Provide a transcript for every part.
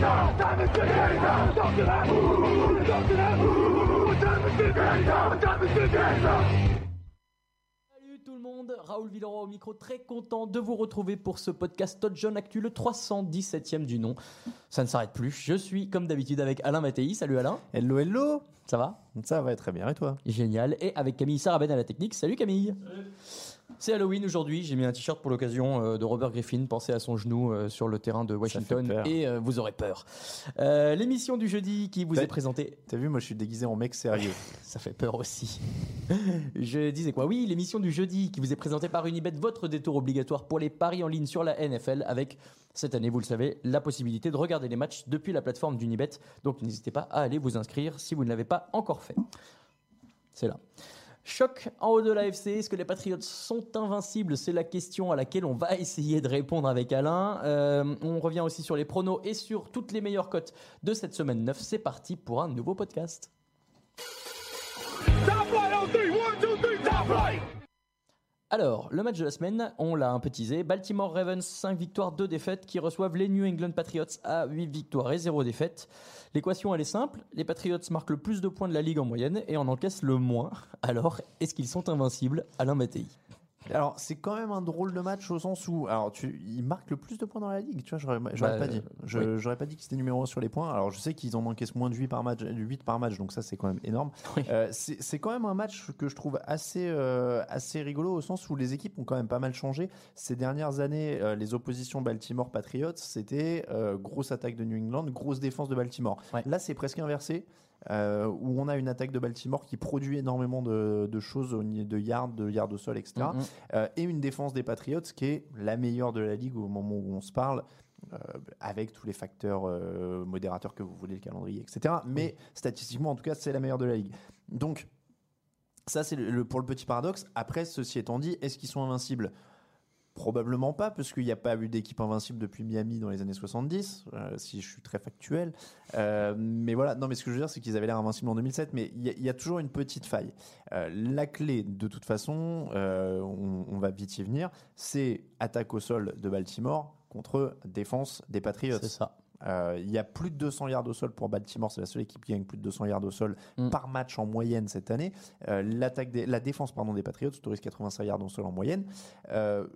Salut tout le monde, Raoul Villeroy au micro, très content de vous retrouver pour ce podcast Todd John Actu, le 317e du nom. Ça ne s'arrête plus, je suis comme d'habitude avec Alain Mattei. Salut Alain, Hello, hello ça va? Ça va très bien, et toi? Génial. Et avec Camille Sarabène à la technique. Salut Camille C'est Halloween aujourd'hui, j'ai mis un t-shirt pour l'occasion euh, de Robert Griffin, pensez à son genou euh, sur le terrain de Washington et euh, vous aurez peur. L'émission du jeudi qui vous est présentée T'as vu, moi je suis déguisé en mec sérieux. Ça fait peur aussi. Je disais quoi? Oui, l'émission du jeudi qui vous est présentée par Unibet, votre détour obligatoire pour les paris en ligne sur la NFL avec cette année, vous le savez, la possibilité de regarder les matchs depuis la plateforme d'Unibet. Donc n'hésitez pas à aller vous inscrire si vous ne l'avez pas encore fait. C'est là. Choc en haut de l'AFC, est-ce que les Patriots sont invincibles? C'est la question à laquelle on va essayer de répondre avec Alain. Euh, on revient aussi sur les pronos et sur toutes les meilleures cotes de cette semaine 9. C'est parti pour un nouveau podcast. Alors, le match de la semaine, on l'a un peu teasé. Baltimore Ravens, 5 victoires, 2 défaites, qui reçoivent les New England Patriots à 8 victoires et 0 défaites. L'équation, elle est simple. Les Patriots marquent le plus de points de la ligue en moyenne et en encaissent le moins. Alors, est-ce qu'ils sont invincibles? Alain Mattei. Alors, c'est quand même un drôle de match au sens où, alors, tu, il marque le plus de points dans la ligue, tu vois, j'aurais j'aurais Bah, pas dit. Je- oui. J'aurais pas dit que c'était numéro 1 sur les points. Alors, je sais qu'ils en encaissent moins de 8 par match, 8 par match, donc ça, c'est quand même énorme. Oui. Euh, c'est c'est quand même un match que je trouve assez, euh, assez rigolo au sens où les équipes ont quand même pas mal changé. Ces dernières années, euh, les oppositions Baltimore-Patriots, c'était grosse attaque de New England, grosse défense de Baltimore. Ouais. Là, c'est presque inversé. Euh, où on a une attaque de Baltimore qui produit énormément de, de choses de yards, de yards au sol, etc. Mhm. Euh, et une défense des Patriots qui est la meilleure de la ligue au moment où on se parle, euh, avec tous les facteurs modérateurs que vous voulez, le calendrier, etc. Mais statistiquement, en tout cas, c'est la meilleure de la ligue. Donc, ça, c'est le, le- pour le petit paradoxe. Après, ceci étant dit, est-ce qu'ils sont invincibles? Probablement pas, parce qu'il n'y a pas eu d'équipe invincible depuis Miami dans les années 70, euh, si je suis très factuel. Euh, mais voilà, non, mais ce que je veux dire, c'est qu'ils avaient l'air invincibles en 2007, mais il y, a- il y a toujours une petite faille. Euh, la clé, de toute façon, on, on va vite y venir, c'est attaque au sol de Baltimore contre défense des Patriots. C'est ça. Il y a plus de 200 yards au sol pour Baltimore. C'est la seule équipe qui gagne plus de 200 yards au sol Mm. par match en moyenne cette année. L'attaque des- la défense pardon, des Patriots autorise 85 yards au sol en moyenne. Euh,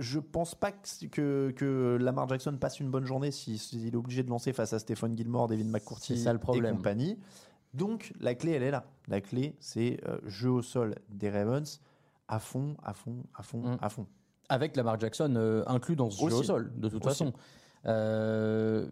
je pense pas que, que, Lamar Jackson passe une bonne journée s'il si, est obligé de lancer face à Stephen Gilmore, David McCourty C'est ça le et compagnie. Donc la clé, elle est là. La clé, c'est euh, jeu au sol des Ravens à fond, à fond, à fond, Mm. à fond. Avec Lamar Jackson euh, inclus dans ce jeu Aussi. au sol, de toute Aussi. façon. Euh,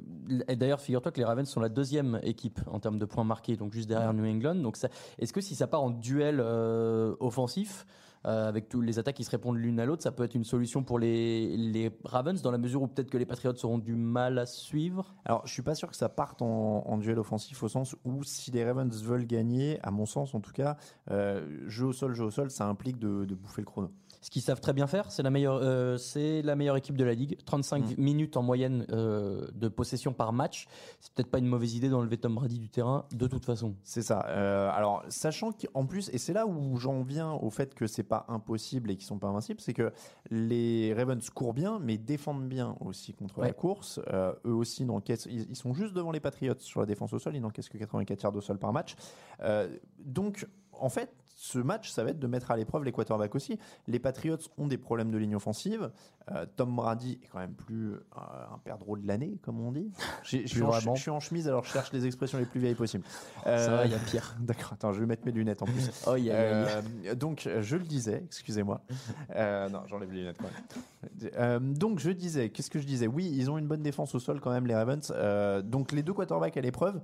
et d'ailleurs, figure-toi que les Ravens sont la deuxième équipe en termes de points marqués, donc juste derrière New England. Donc, est-ce que si ça part en duel euh, offensif, euh, avec tous les attaques qui se répondent l'une à l'autre, ça peut être une solution pour les, Ravens dans la mesure où peut-être que les Patriots auront du mal à suivre Alors, je suis pas sûr que ça parte en, en duel offensif au sens où si les Ravens veulent gagner, à mon sens en tout cas, euh, jeu au sol, jeu au sol, ça implique de, de bouffer le chrono. Ce qu'ils savent très bien faire, c'est la meilleure, euh, c'est la meilleure équipe de la ligue. 35 Mm. minutes en moyenne euh, de possession par match. C'est peut-être pas une mauvaise idée d'enlever Tom Brady du terrain, de toute façon. C'est ça. Euh, alors, sachant qu'en plus, et c'est là où j'en viens au fait que c'est pas impossible et qu'ils sont pas invincibles, c'est que les Ravens courent bien, mais défendent bien aussi contre Ouais. la course. Eux aussi n'encaissent. Ils, ils sont juste devant les Patriots sur la défense au sol. Ils n'encaissent que 84 yards au sol par match. Donc, en fait, ce match, ça va être de mettre à l'épreuve les quarterbacks aussi. Les Patriots ont des problèmes de ligne offensive. Euh, Tom Brady est quand même plus euh, un drôle de l'année, comme on dit. Je suis, en- chemise, alors je cherche les expressions les plus vieilles possibles. Ça Euh, va, il y a pire. D'accord, attends, je vais mettre mes lunettes en plus. Oh, Euh, donc, euh, je le disais, excusez-moi. Euh, non, j'enlève les lunettes quand même. Euh, donc, je disais, qu'est-ce que je disais? Oui, ils ont une bonne défense au sol quand même, les Ravens. Euh, donc, les deux quarterbacks à l'épreuve.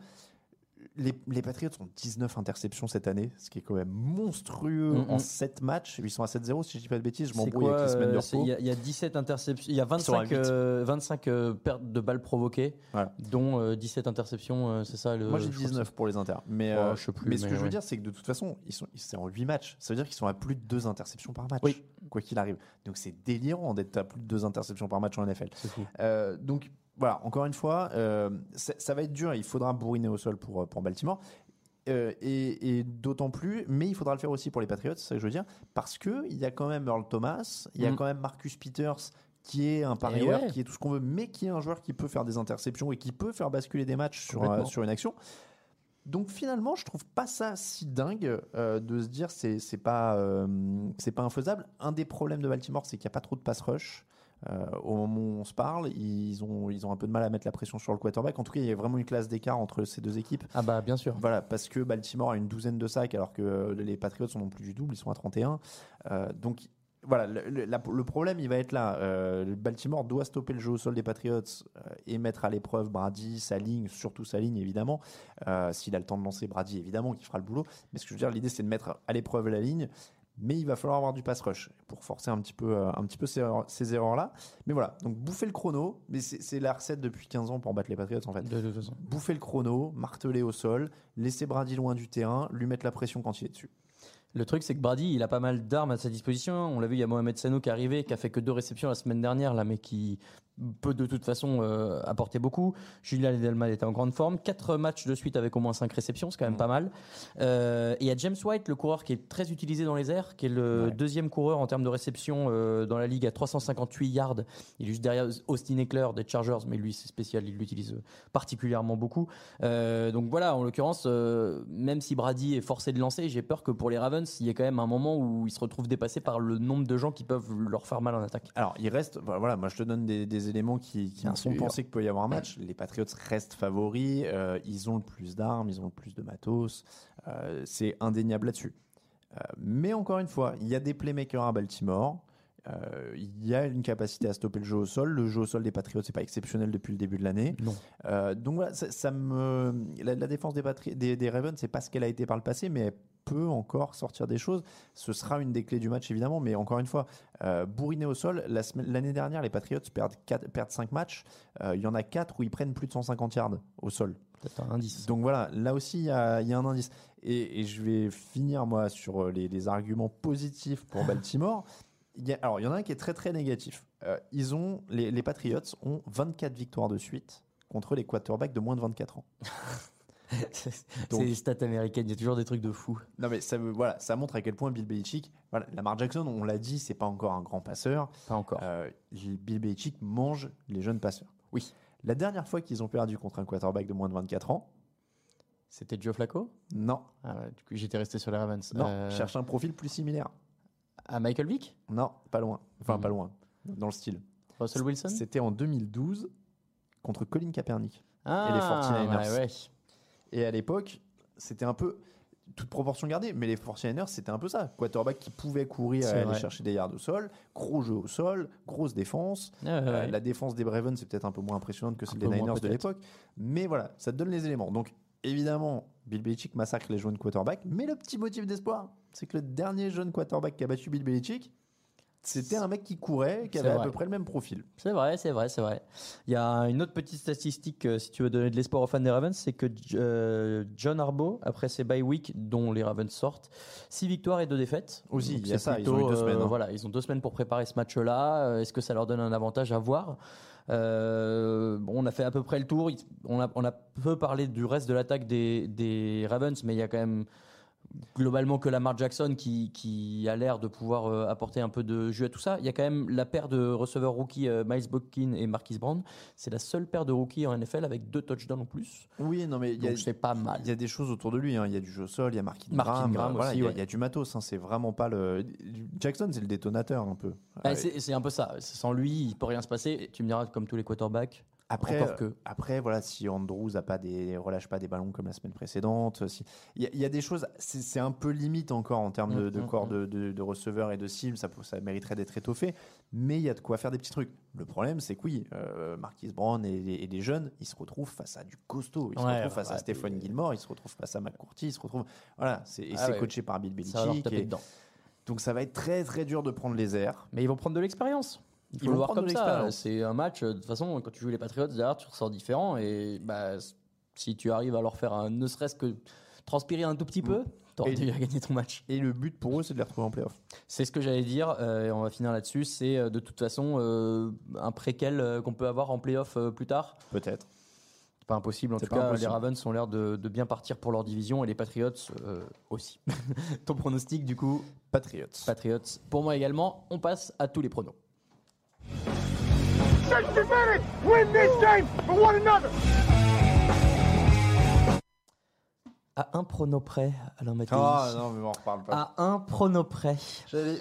Les, les Patriots ont 19 interceptions cette année, ce qui est quand même monstrueux Mm, en mm. 7 matchs. Ils sont à 7-0, si je dis pas de bêtises. Je m'embrouille avec les semaines de euh, repos. Il y, a- il y a 17 interceptions, il y a sont à 25, huit. euh, 25 euh, pertes de balles provoquées, Voilà. dont euh, 17 interceptions, c'est ça le. Moi j'ai je crois que 19 pour les inters. Mais, Oh, je sais plus, mais ce mais que je veux ouais. dire, c'est que de toute façon, ils sont, c'est en 8 matchs. Ça veut dire qu'ils sont à plus de 2 interceptions par match. Oui. Quoi qu'il arrive. Donc c'est délirant d'être à plus de 2 interceptions par match en NFL. Donc voilà, encore une fois, euh, ça, ça va être dur. Il faudra bourriner au sol pour, euh, pour Baltimore. Euh, et, et d'autant plus, mais il faudra le faire aussi pour les Patriots, c'est ça que je veux dire, parce que il y a quand même Earl Thomas, il y a Mm. quand même Marcus Peters qui est un parieur, ouais. qui est tout ce qu'on veut, mais qui est un joueur qui peut faire des interceptions et qui peut faire basculer des matchs sur, euh, sur une action. Donc finalement, je trouve pas ça si dingue euh, de se dire c'est c'est pas euh, c'est pas infaisable. Un des problèmes de Baltimore, c'est qu'il n'y a pas trop de pass rush. Euh, au moment où on se parle, ils ont ils ont un peu de mal à mettre la pression sur le quarterback. En tout cas, il y a vraiment une classe d'écart entre ces deux équipes. Ah bah bien sûr. Voilà, parce que Baltimore a une douzaine de sacs alors que les Patriots sont non plus du double, ils sont à 31. Euh, donc voilà, le, le- la- le problème il va être là. Euh, Baltimore doit stopper le jeu au sol des Patriots euh, et mettre à l'épreuve Brady, sa ligne, surtout sa ligne évidemment. Euh, S'il a le temps de lancer Brady évidemment, qui fera le boulot. Mais ce que je veux dire, l'idée c'est de mettre à l'épreuve la ligne. Mais il va falloir avoir du pass rush pour forcer un petit peu, euh, un petit peu ces, erreurs- ces erreurs-là. Mais voilà, donc bouffer le chrono, mais c'est la recette depuis 15 ans pour battre les Patriots en fait De bouffer le chrono, marteler au sol, laisser Brady loin du terrain, lui mettre la pression quand il est dessus. Le truc, c'est que Brady, il a pas mal d'armes à sa disposition. On l'a vu, il y a Mohamed Sano qui est arrivé, qui a fait que deux réceptions la semaine dernière, là, mais qui peut de toute façon euh, apporter beaucoup. Julien Edelman était en grande forme. Quatre matchs de suite avec au moins cinq réceptions, c'est quand même Mm. pas mal. Euh, et il y a James White, le coureur qui est très utilisé dans les airs, qui est le Ouais. deuxième coureur en termes de réception euh, dans la ligue à 358 yards. Il est juste derrière Austin Eckler des Chargers, mais lui, c'est spécial, il l'utilise particulièrement beaucoup. Donc voilà, en l'occurrence, même si Brady est forcé de lancer, j'ai peur que pour les Ravens, il y ait quand même un moment où ils se retrouvent dépassés par le nombre de gens qui peuvent leur faire mal en attaque. Alors, il reste, voilà, voilà, moi je te donne des, des éléments qui, qui font penser qu'il peut y avoir un match. Les Patriots restent favoris, euh, ils ont le plus d'armes, ils ont le plus de matos, euh, c'est indéniable là-dessus. Euh, mais encore une fois, il y a des playmakers à Baltimore. il y a une capacité à stopper le jeu au sol. Le jeu au sol des Patriots, c'est pas exceptionnel depuis le début de l'année. Donc voilà, ça, ça me, la, la défense des, Patri- des, des Ravens, c'est pas ce qu'elle a été par le passé, mais elle peut encore sortir des choses. Ce sera une des clés du match évidemment, mais encore une fois, euh, bourriné au sol. la L'année dernière, les Patriots perdent, 4, perdent 5 matchs. Euh, il y en a 4 où ils prennent plus de 150 yards au sol. Peut-être un indice. Donc voilà, là aussi, il y a, il y a un indice. Et, et je vais finir, moi, sur euh, les, les arguments positifs pour Baltimore. Il y a- alors, il y en a un qui est très, très négatif. Euh, ils ont, les, les Patriots ont 24 victoires de suite contre les quarterbacks de moins de 24 ans. c'est les stats américaines, il y a toujours des trucs de fou. Non, mais ça, voilà, ça montre à quel point Bill Belichick, voilà, Lamar Jackson, on l'a dit, c'est pas encore un grand passeur. Pas encore. Euh, Bill Belichick mange les jeunes passeurs. Oui. La dernière fois qu'ils ont perdu contre un quarterback de moins de 24 ans, C'était Joe Flacco? Non, ah ouais, Du coup, j'étais resté sur les Ravens. non, Euh, cherche un profil plus similaire. À Michael Vick? Non, pas loin. Enfin, pas loin. Dans le style. Russell Wilson? C'était en 2012 contre Colin Kaepernick. ah, et les 49ers. ouais, ouais. Et à l'époque, c'était un peu toute proportion gardée, mais les 49ers, c'était un peu ça. Quarterback qui pouvait courir, C'est aller vrai. chercher des yards au sol, gros jeu au sol, grosse défense. Ouais, ouais, Euh, ouais. la défense des Ravens, c'est peut-être un peu moins impressionnante que celle des Niners de l'époque. Mais voilà, ça te donne les éléments. Donc, évidemment, Bill Belichick massacre les jeunes quarterbacks. Mais le petit motif d'espoir, c'est que le dernier jeune quarterback qui a battu Bill Belichick, c'était un mec qui courait, qui avait à peu près le même profil. C'est vrai, c'est vrai, c'est vrai. Il y a une autre petite statistique, euh, si tu veux donner de l'espoir aux fans des Ravens, c'est que euh, John Harbaugh, après ses bye week dont les Ravens sortent, 6 victoires et 2 défaites. Aussi, il y a c'est ça, ils ont eu deux semaines, hein. Voilà, ils ont deux semaines pour préparer ce match-là. Euh, Est-ce que ça leur donne un avantage à voir? Euh, On a fait à peu près le tour. Il- On a, on a peu parlé du reste de l'attaque des, des Ravens, mais il y a quand même globalement que Lamar Jackson qui, qui a l'air de pouvoir euh, apporter un peu de jeu à tout ça. Il y a quand même la paire de receveurs rookies euh, Miles Boykin et Marquis Brown. C'est la seule paire de rookies en NFL avec deux touchdowns en plus. Oui, non, mais c'est pas mal. il y a des choses autour de lui. hein. Il y a du jeu au sol, il y a Marquis Graham. Voilà, aussi, il, y a, ouais. il y a du matos. hein. C'est vraiment pas le. Jackson, c'est le détonateur un peu. Ah, c'est c'est un peu ça. Sans lui, il peut rien se passer. Et tu me diras, comme tous les quarterbacks. Après, Encore que. euh, après, voilà, si Andrews a pas des, relâche pas des ballons comme la semaine précédente, si- il y, a- il y a des choses, c'est un peu limite encore en termes de, Mm, de mm, corps mm. de, de, de receveurs et de cibles, ça, mériterait d'être étoffé, mais il y a de quoi faire des petits trucs. Le problème, c'est que oui, euh, Marquis Brown et, et les jeunes, ils se retrouvent face à du costaud, ils se retrouvent face à Stephen puis- Gilmore, ils se retrouvent face à McCourty, ils se retrouvent, voilà, c'est Ah ouais. coaché par Bill Ça va leur Belichick, taper et- dedans. donc ça va être très très dur de prendre les airs. Mais ils vont prendre de l'expérience. Il Ils faut vont le voir comme ça. C'est un match, euh, de toute façon, quand tu joues les Patriots, derrière, tu ressors différent. Et bah, si tu arrives à leur faire un, ne serait-ce que transpirer un tout petit peu, t'aurais déjà gagné ton match. Et le but pour eux, c'est de les retrouver en playoff. C'est ce que j'allais dire, euh, et on va finir là-dessus. C'est euh, de toute façon euh, un préquel euh, qu'on peut avoir en playoff plus tard. Peut-être. C'est pas impossible. En tout cas, impossible. les Ravens ont l'air de, de bien partir pour leur division et les Patriots aussi. Ton pronostic, du coup, Patriots. Patriots. Pour moi également, on passe à tous les pronos. Win this game for one another. À un prono près, Alain Mattei. Ah non, mais on en reparle pas. À un prono près.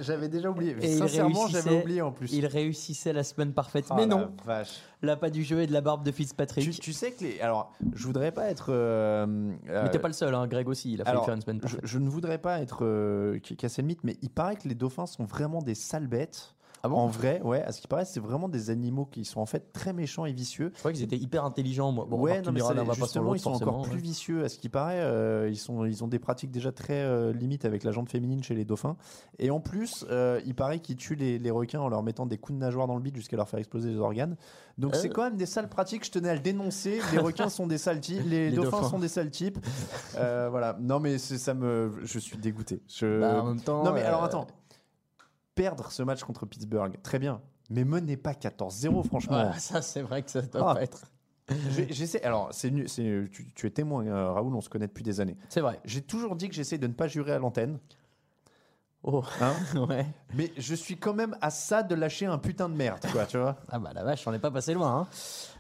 J'avais déjà oublié. Et il Sincèrement, j'avais oublié en plus. Il réussissait la semaine parfaite. Ah, mais la non, vache. l'appât du jeu et de la barbe de Fitzpatrick. Tu, tu sais que les. Alors, je voudrais pas être. euh, Mais t'es euh, pas le seul, hein. Greg aussi, il a fallu alors, faire une semaine je, parfaite. je ne voudrais pas être euh, qui- casser le mythe, mais il paraît que les dauphins sont vraiment des sales bêtes. Ah bon en vrai, ouais, à ce qui paraît, c'est vraiment des animaux qui sont en fait très méchants et vicieux. Je crois qu'ils étaient hyper intelligents, moi. Bon, ouais, non, mais diras, justement, ils sont encore plus vicieux. À ce qui paraît, euh, ils, sont, ils ont des pratiques déjà très euh, limites avec la jante féminine chez les dauphins. Et en plus, euh, il paraît qu'ils tuent les, les requins en leur mettant des coups de nageoire dans le bide jusqu'à leur faire exploser les organes. Donc c'est quand même des sales pratiques. Je tenais à le dénoncer. Les requins sont des sales types, les, Les dauphins, dauphins. sont des sales types. Voilà. Non, mais ça me, je suis dégoûté. Je... Bah, en même temps, non, mais alors attends. Perdre ce match contre Pittsburgh, très bien. Mais menez pas 14-0, franchement. Ça, c'est vrai que ça doit Ah. pas être. J'essaie. Alors, c'est- tu, tu es témoin, euh, Raoul, on se connaît depuis des années. C'est vrai. J'ai toujours dit que j'essaie de ne pas jurer à l'antenne, Oh, hein, ouais. mais je suis quand même à ça de lâcher un putain de merde, quoi, tu vois. Ah bah la vache, on n'est pas passé loin. hein.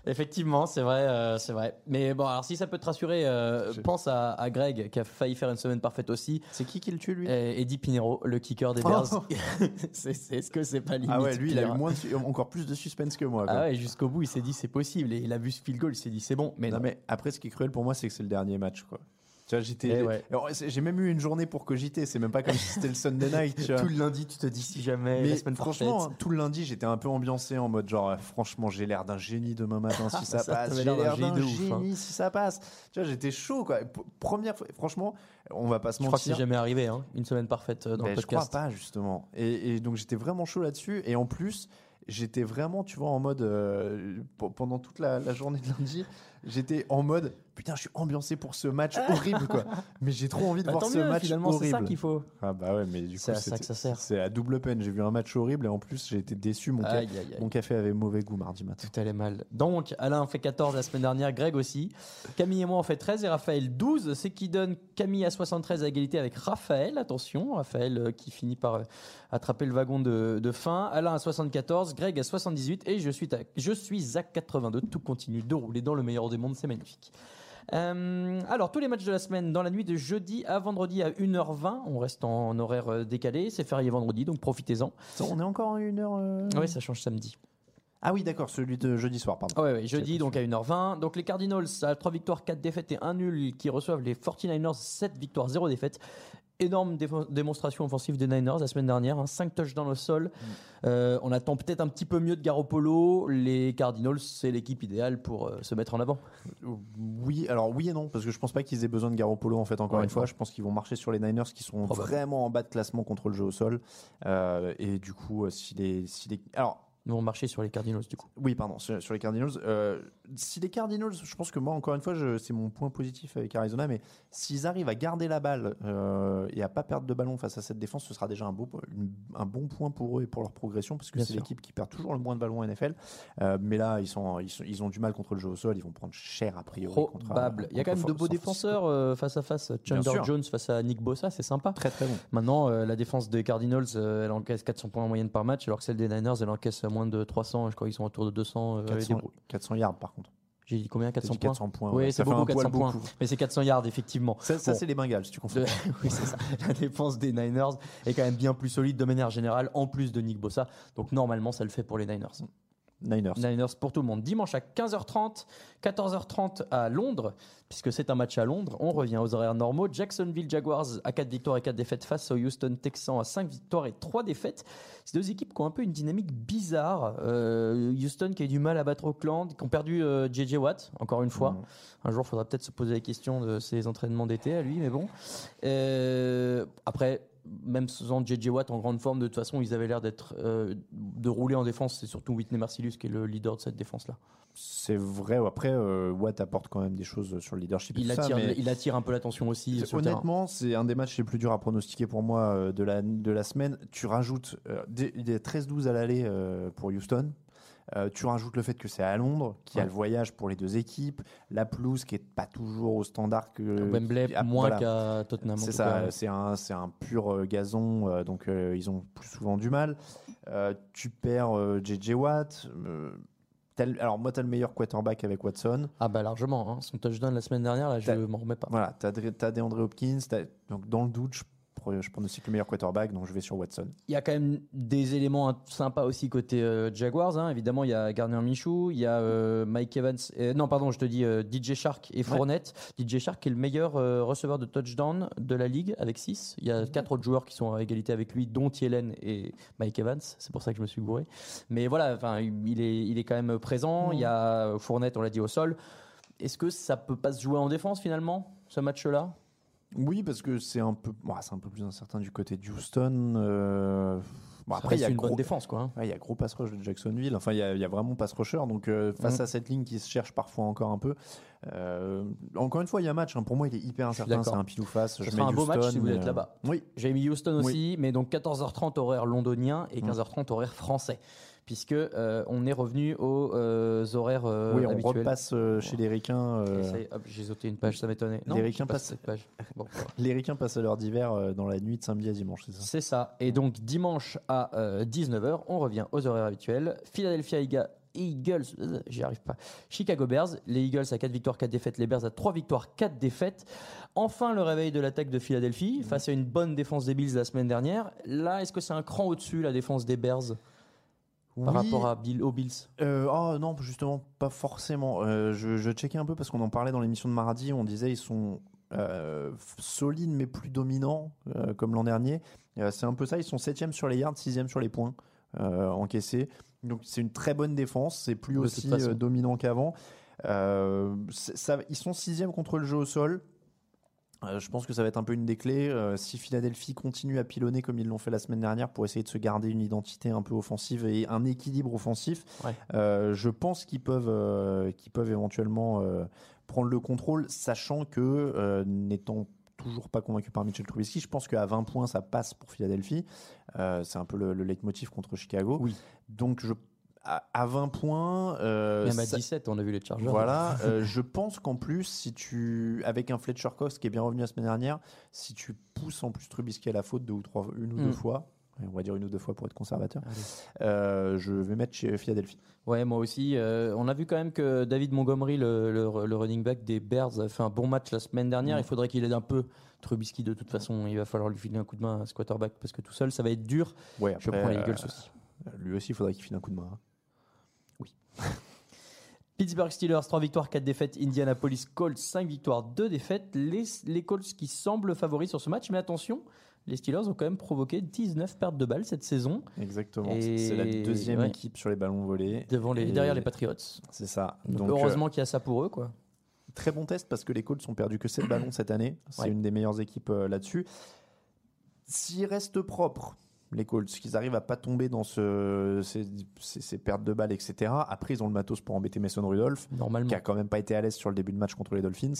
Effectivement, c'est vrai, euh, c'est vrai. Mais bon, alors si ça peut te rassurer, euh, Je- pense à, à Greg qui a failli faire une semaine parfaite aussi. C'est qui qui le tue, lui? Et Eddie Pinero, le kicker des Oh. Bears. c'est- est-ce que c'est pas limite Ah ouais, lui, il a eu moins de encore plus de suspense que moi. quoi. Ah ouais, jusqu'au bout, il s'est dit c'est possible. Et il a vu ce field goal, il s'est dit c'est bon. Mais non, non, mais après, ce qui est cruel pour moi, c'est que c'est le dernier match, quoi. Tu vois, j'étais. Eh ouais. J'ai même eu une journée pour cogiter. C'est même pas comme si c'était le Sunday night. Tu vois. tout le lundi, tu te dis si jamais Mais la semaine franchement, parfaite. tout le lundi, j'étais un peu ambiancé en mode genre, euh, franchement, j'ai l'air d'un génie demain matin si ça, Ça, passe. J'ai l'air d'un génie ouf, hein. si ça passe. Tu vois, j'étais chaud, quoi. Première fois, franchement, on va pas se Je crois que c'est mentir. jamais arrivé, hein, une semaine parfaite euh, dans Ben, le je crois podcast. pas, justement. Et, et donc, j'étais vraiment chaud là-dessus. Et en plus, j'étais vraiment, tu vois, en mode, euh, pendant toute la, la journée de lundi, j'étais en mode, putain, je suis ambiancé pour ce match horrible, quoi. Mais j'ai trop envie de Bah, voir ce mieux, match finalement, c'est horrible. ça qu'il faut. Ah bah ouais, mais du coup, C'est à ça que ça sert. C'est à double peine. J'ai vu un match horrible et en plus, j'ai été déçu. Mon, ca- Aïe, aïe, aïe. mon café avait mauvais goût mardi matin. Tout allait mal. Donc, Alain fait 14 la semaine dernière, Greg aussi. Camille et moi on fait 13 et Raphaël 12. C'est qui donne Camille à 73 à égalité avec Raphaël. Attention, Raphaël euh, qui finit par euh, attraper le wagon de, de fin. Alain à 74, Greg à 78 et je suis à, je suis à 82. Tout continue de rouler dans le meilleur des mondes, c'est magnifique. Euh, alors, tous les matchs de la semaine dans la nuit de jeudi à vendredi à 1h20. On reste en horaire euh, décalé. C'est férié vendredi, donc profitez-en. On est encore à une heure. euh Oui, ça change samedi. Ah oui, d'accord, celui de jeudi soir, pardon. Ouais, ouais, jeudi donc à 1h20. Donc les Cardinals à 3 victoires, 4 défaites et 1 nul qui reçoivent les 49ers 7 victoires, 0 défaites. Énorme démonstration offensive des Niners la semaine dernière, 5 touches dans le sol. Euh, on attend peut-être un petit peu mieux de Garoppolo. Les Cardinals, c'est l'équipe idéale pour euh, se mettre en avant. Oui, alors oui et non, parce que je pense pas qu'ils aient besoin de Garoppolo en fait. Encore Ouais, une fois, je pense qu'ils vont marcher sur les Niners qui sont Probable. vraiment en bas de classement contre le jeu au sol. Euh, et du coup, euh, si les, si les, alors Nous, on marchait sur les Cardinals du coup. Oui, pardon, sur, sur les Cardinals. Euh, si les Cardinals, je pense que moi, encore une fois, c'est mon point positif avec Arizona, mais s'ils arrivent à garder la balle euh, et à pas perdre de ballon face à cette défense, ce sera déjà un, beau, une- un bon point pour eux et pour leur progression, parce que c'est l'équipe qui perd toujours le moins de ballons en NFL. Euh, mais là, ils, sont, ils, sont- ils ont du mal contre le jeu au sol, ils vont prendre cher a priori. contre- Probable. Il y a quand même de beaux défenseurs euh, face à face. Chandler. Jones face à Nick Bossa, c'est sympa. Très très bon. Maintenant, euh, la défense des Cardinals, euh, elle encaisse 400 points en moyenne par match, alors que celle des Niners, elle encaisse moins de 300. Je crois qu'ils sont autour de 200. euh, et 400, des bro- 400 yards par contre. J'ai dit combien? T'as 400 dit points 400 points. Oui, c'est beaucoup un 400 poil points. beaucoup. Mais c'est 400 yards, effectivement. Ça, ça, Bon. c'est les Bengals, tu confonds. Oui, c'est ça. La défense des Niners est quand même bien plus solide de manière générale, en plus de Nick Bossa. Donc normalement, ça le fait pour les Niners. Niners. Niners pour tout le monde. Dimanche à 15h30, 14h30 à Londres, puisque c'est un match à Londres. On revient aux horaires normaux. Jacksonville Jaguars à 4 victoires et 4 défaites face aux Houston Texans à 5 victoires et 3 défaites. C'est deux équipes qui ont un peu une dynamique bizarre. Euh, Houston qui a eu du mal à battre Oakland, qui ont perdu euh, JJ Watt, encore une fois. Mhm. Un jour, il faudra peut-être se poser la question de ses entraînements d'été à lui, mais bon. Euh, après, même sans JJ Watt en grande forme, de toute façon, ils avaient l'air d'être euh, de rouler en défense. C'est surtout Whitney Marcellus qui est le leader de cette défense-là. C'est vrai. Après, euh, Watt apporte quand même des choses sur le leadership. Il ça, attire, mais il attire un peu l'attention aussi. sur honnêtement, c'est un des matchs les plus durs à pronostiquer pour moi euh, de la, de la semaine. Tu rajoutes des, des 13-12 à l'aller pour Houston. Euh, tu rajoutes le fait que c'est à Londres, qu'il y a Ouais. le voyage pour les deux équipes, la pelouse qui est pas toujours au standard que Wembley, qui- ah, moins voilà. qu'à Tottenham. en C'est ça, c'est un, c'est un pur euh, gazon, euh, donc euh, ils ont plus souvent du mal. Tu perds JJ Watt. alors moi, tu as le meilleur quarterback avec Watson. Ah bah largement. hein. Son touchdown la semaine dernière, là, je m'en remets pas. Voilà, tu as, DeAndre Hopkins. donc dans le doute, je, pro- je pronostique le meilleur quarterback, donc je vais sur Watson. Il y a quand même des éléments sympas aussi côté euh, Jaguars. hein. Évidemment, il y a Gardner Minshew, il y a euh, Mike Evans. non, pardon, je te dis euh, DJ Shark et Fournette. DJ Shark est le meilleur receveur de touchdown de la ligue avec 6. Il y a quatre autres joueurs qui sont à égalité avec lui, dont Thielen et Mike Evans. C'est pour ça que je me suis gouré. Mais voilà, enfin, il est, il est quand même présent. Il y a Fournette, on l'a dit, au sol. Est-ce que ça peut pas se jouer en défense finalement, ce match-là? Oui, parce que c'est un peu, c'est un peu plus incertain du côté de Houston. euh, Bon, après, il y a une gros, bonne défense, quoi. hein. Ouais, il y a gros pass rush de Jacksonville. Enfin, il y a, il y a vraiment pass rusher. Donc, euh, face Mhm. à cette ligne qui se cherche parfois encore un peu. euh, encore une fois, il y a match. hein. Pour moi, il est hyper incertain. C'est un pile ou face. Ce sera un beau match si vous êtes euh, là-bas. Oui. J'ai mis Houston Oui. aussi, mais donc 14h30 horaire londonien et Mm. 15h30 horaire français, puisque euh, on est revenu aux euh, horaires euh, oui, on habituels. repasse euh, chez les Ricains. J'ai sauté une page, ça m'étonnait. Les Ricains pas passent- cette page. Bon, voilà. les Ricains passent à l'heure d'hiver dans la nuit de samedi à dimanche, c'est ça? C'est ça. Et donc dimanche à 19h, on revient aux horaires habituels. Philadelphia Eagles, j'y arrive pas. Chicago Bears, les Eagles à 4 victoires, 4 défaites, les Bears à 3 victoires, 4 défaites. Enfin le réveil de l'attaque de Philadelphie face à une bonne défense des Bills la semaine dernière. Là, est-ce que c'est un cran au-dessus la défense des Bears? Par Oui, rapport à Bill, aux Bills Euh, oh non, justement, pas forcément. Euh, je, je checkais un peu parce qu'on en parlait dans l'émission de Maradi. On disait ils sont euh, solides mais plus dominants, comme l'an dernier. C'est un peu ça. Ils sont 7 sur les yards, 6 sur les points encaissés. Donc c'est une très bonne défense. C'est plus De aussi dominant qu'avant. Ils sont 6 contre le jeu au sol. Euh, je pense que ça va être un peu une des clés. Euh, si Philadelphie continue à pilonner comme ils l'ont fait la semaine dernière pour essayer de se garder une identité un peu offensive et un équilibre offensif, Ouais. euh, je pense qu'ils peuvent, qu'ils peuvent éventuellement prendre le contrôle, sachant que, n'étant toujours pas convaincu par Mitchell Trubisky, je pense qu'à 20 points, ça passe pour Philadelphie. Euh, c'est un peu le, le leitmotiv contre Chicago. Oui. Donc, je, à, à 20 points... euh, Même à ça- 17, on a vu les Chargers. voilà, euh, je pense qu'en plus, si tu, avec un Fletcher Cox qui est bien revenu la semaine dernière, si tu pousses en plus Trubisky à la faute deux ou trois, une ou Mm. deux fois, on va dire une ou deux fois pour être conservateur, euh, je vais mettre chez Philadelphie. Ouais, moi aussi. Euh, on a vu quand même que David Montgomery, le, le- le running back des Bears, a fait un bon match la semaine dernière. Mm. Il faudrait qu'il aide un peu Trubisky de toute façon. Il va falloir lui filer un coup de main à ce quarterback parce que tout seul, ça va être dur. Ouais, Je prends les Eagles euh, aussi. Lui aussi, il faudrait qu'il file un coup de main. hein. Pittsburgh Steelers, 3 victoires, 4 défaites. Indianapolis Colts, 5 victoires, 2 défaites. Les, les Colts qui semblent favoris sur ce match. Mais attention, les Steelers ont quand même provoqué 19 pertes de balles cette saison Exactement. C'est la deuxième ouais. équipe sur les ballons volés. devant les, Et derrière les Patriots. C'est ça. Donc, Donc, euh, heureusement qu'il y a ça pour eux. quoi. Très bon test parce que les Colts ont perdu que 7 ballons cette année. C'est Ouais. une des meilleures équipes euh, là-dessus. S'ils restent propres, les Colts, qu'ils arrivent à pas tomber dans ce, ces, ces- ces pertes de balles, etc. Après, ils ont le matos pour embêter Mason Rudolph, Normalement. qui a quand même pas été à l'aise sur le début de match contre les Dolphins.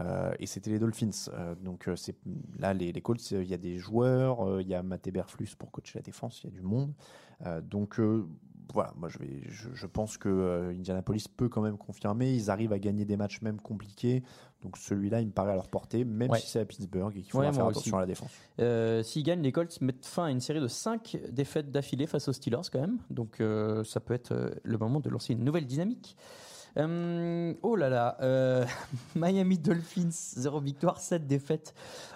Euh, et c'était les Dolphins. Euh, donc euh, c'est là, les, les Colts, il y a des joueurs, il y a Matt Eberflus pour coacher la défense, il y a du monde. Donc voilà, moi je, vais, je, je pense que Indianapolis peut quand même confirmer. Ils arrivent à gagner des matchs même compliqués. Donc celui-là, il me paraît à leur portée, même Ouais. si c'est à Pittsburgh et qu'il faudra Ouais, faire attention aussi. à la défense. Euh, S'ils gagnent, les Colts mettent fin à une série de 5 défaites d'affilée face aux Steelers quand même. Donc euh, ça peut être euh, le moment de lancer une nouvelle dynamique. Euh, oh là là, Miami Dolphins, 0 victoire, 7 défaites.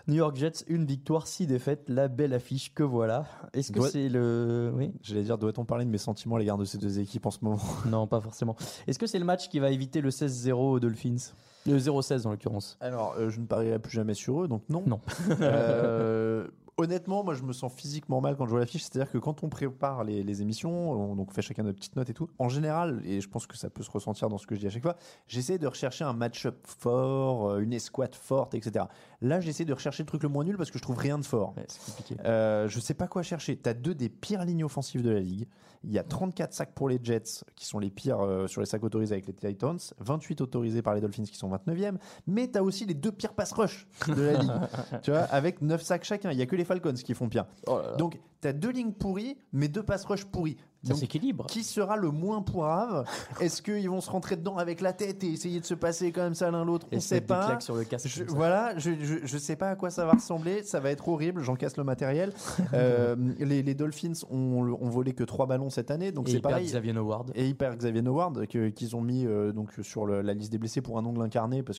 New York Jets, 1 victoire, 6 défaites. La belle affiche que voilà. Est-ce que Doit- c'est le. Oui J'allais dire, doit-on parler de mes sentiments à l'égard de ces deux équipes en ce moment? Non, pas forcément. Est-ce que c'est le match qui va éviter le 16-0 aux Dolphins? Le 0-16 en l'occurrence. Alors, euh, je ne parierai plus jamais sur eux, donc non. Non. Euh, honnêtement, moi, je me sens physiquement mal quand je vois l'affiche. C'est-à-dire que quand on prépare les, les émissions, on donc fait chacun notre petite note et tout. En général, et je pense que ça peut se ressentir dans ce que je dis à chaque fois, j'essaie de rechercher un match-up fort, euh, une escouade forte, etc. Là, j'essaie de rechercher le truc le moins nul parce que je trouve rien de fort. Ouais, c'est compliqué. Euh, je sais pas quoi chercher. Tu as deux des pires lignes offensives de la ligue. Il y a 34 sacs pour les Jets, qui sont les pires euh, sur les sacs autorisés avec les Titans, 28 autorisés par les Dolphins, qui sont 29e. Mais tu as aussi les deux pires pass rush de la ligue, tu vois, avec 9 sacs chacun. Il y a que les Falcons qui font pire. Oh là là. Donc, tu as deux lignes pourries, mais deux pass rush pourris. ça s'équilibre. qui sera le moins pourrave? Est-ce qu'ils vont se rentrer dedans avec la tête et essayer de se passer comme ça l'un l'autre? On se sait pas. sur le casque. Je- voilà, je, je, je sais pas à quoi ça va ressembler, ça va être horrible, j'en casse le matériel. Euh, les, les Dolphins ont, ont volé que trois ballons cette année, donc Et c'est pareil. Xavier Howard. Et perdent Xavier Howard qu'ils ont mis euh, donc sur le- la liste des blessés pour un ongle incarné parce